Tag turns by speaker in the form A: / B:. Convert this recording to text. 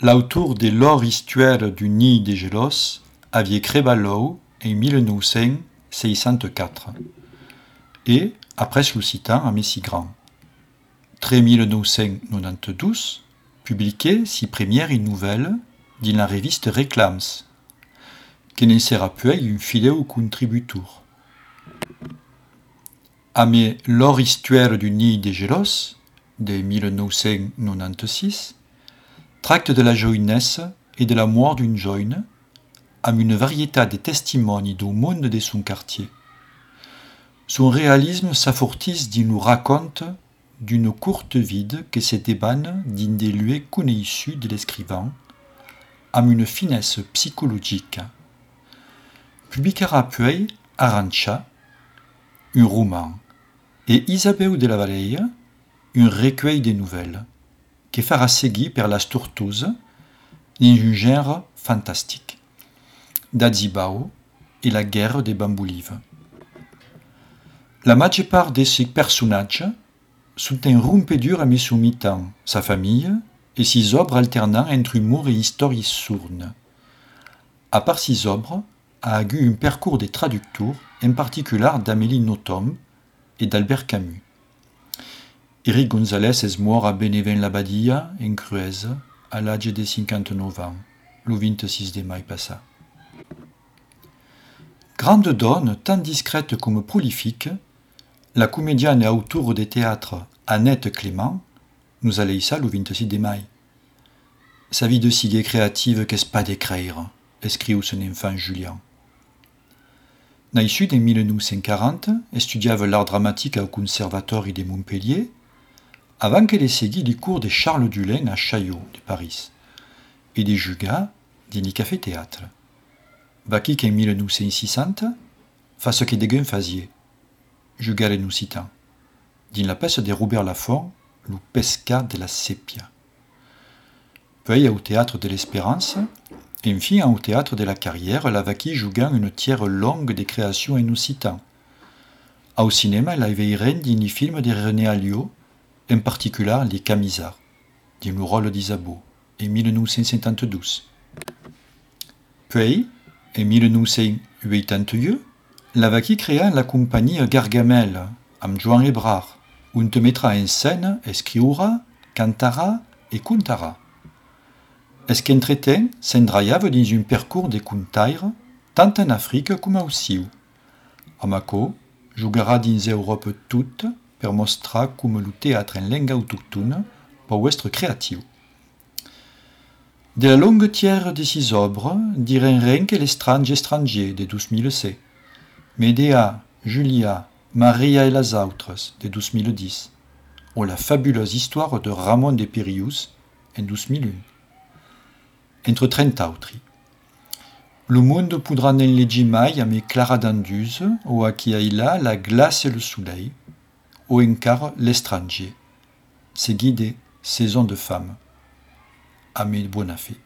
A: L'auteur de l'or histoire du nid de Gelos avait crébalou en 1964 et, après le citant à Messigran. Très 1992, publié si première une nouvelle dans la reviste Réclams, qui ne sera plus une fidèle contributeur? A mais l'or histoire du nid de Gelos, de 1996, tracte de la jeunesse et de la mort d'une jeune, à une variété de testimonies du monde de son quartier. Son réalisme s'affortise d'il nous raconte d'une courte vide que se débane d'un des lieux issus de l'escrivain, à une finesse psychologique. Publiera puis Arancha, un roman, et Isabelle de la Vallée, un recueil de nouvelles fera seguir per la un genre fantastique. D'Adzibao et la guerre des bamboulives. La part de ces personnages sont un rompédur à mes soumitants, sa famille et six obres alternant entre humour et histoire sourne. À part six obres, a eu un parcours des traducteurs, en particulier d'Amélie Nothomb et d'Albert Camus. Eric González est mort à Benevent-la-Badia, en Crueze, à l'âge de 59 ans, le 26 de mai passé. Grande donne, tant discrète comme prolifique, la comédienne et autour des théâtres Annette Clément nous a laissé le 26 de mai. Sa vie de sigue créative qu'est-ce pas d'écrire, écrit son enfant Julien. Naïssu en 1940, étudiava l'art dramatique au Conservatoire de Montpellier avant qu'elle ait seguit les cours de Charles Dulain à Chaillot, de Paris, et des Jugas, d'un café-théâtre. Baki qu'en 1960, face que des gains faisiez, Jugas les nous citant, dans la pièce de Robert Laffont, le pesca de la sépia. Puis au théâtre de l'Espérance, et enfin au théâtre de la Carrière, la vaki jouant une tiers longue des créations et nous citant. Au cinéma, avait reine d'un film de René Alliot, en particulier les Camisards, dans le rôle d'Isabeau, en 1972. Puis, en 1982, Lavaki créa la compagnie Gargamel, amb Joan Ebrard, où te mettra en scène escriura, cantara et contara. Est-ce qu'entretemps s'endraiava dans un parcours de contaire, tant en Afrique comme au Siou. Amako jouera dans l'Europe toute per mostrar comme le théâtre en langue autochtone peut être créatif. De la longue tiers de ces œuvres, dirait rien que l'étrange étranger de 2006, Médéa, Julia, Maria et les autres de 2010, ou la fabuleuse histoire de Ramon de Pirius en 2001. Entre 30 autres. Le monde pourra n'en légir mai à mes Clara d'Anduse, ou à qui la glace et le soleil, ou encar l'étranger. C'est guidé, saison de femme. Amélie Bonafé.